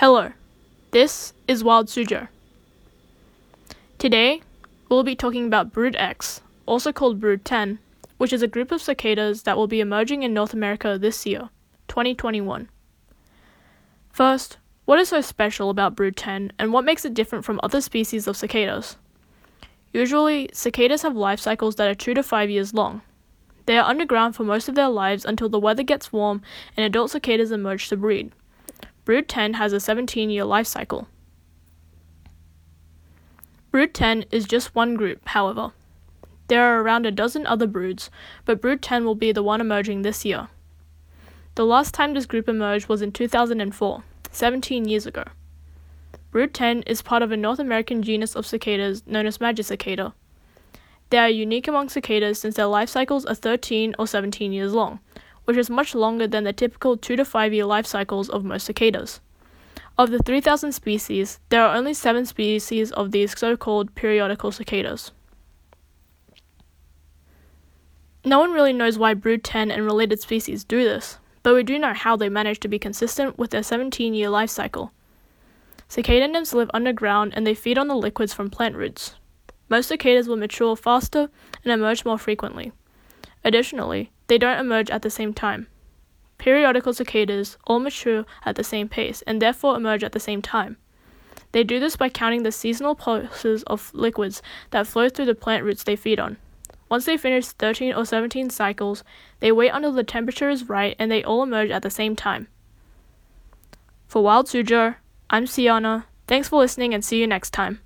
Hello, this is Wild Suzhou. Today, we'll be talking about Brood X, also called Brood 10, which is a group of cicadas that will be emerging in North America this year, 2021. First, what is so special about Brood 10 and what makes it different from other species of cicadas? Usually, cicadas have life cycles that are 2 to 5 years long. They are underground for most of their lives until the weather gets warm and adult cicadas emerge to breed. Brood 10 has a 17 year life cycle. Brood 10 is just one group, however. There are around a dozen other broods, but Brood 10 will be the one emerging this year. The last time this group emerged was in 2004, 17 years ago. Brood 10 is part of a North American genus of cicadas known as Magicicada. They are unique among cicadas since their life cycles are 13 or 17 years long, which is much longer than the typical 2 to 5 year life cycles of most cicadas. Of the 3,000 species, there are only 7 species of these so called periodical cicadas. No one really knows why Brood 10 and related species do this, but we do know how they manage to be consistent with their 17 year life cycle. Cicada nymphs live underground and they feed on the liquids from plant roots. Most cicadas will mature faster and emerge more frequently. Additionally, they don't emerge at the same time. Periodical cicadas all mature at the same pace and therefore emerge at the same time. They do this by counting the seasonal pulses of liquids that flow through the plant roots they feed on. Once they finish 13 or 17 cycles, they wait until the temperature is right and they all emerge at the same time. For Wild Suzhou, I'm Siana. Thanks for listening and see you next time.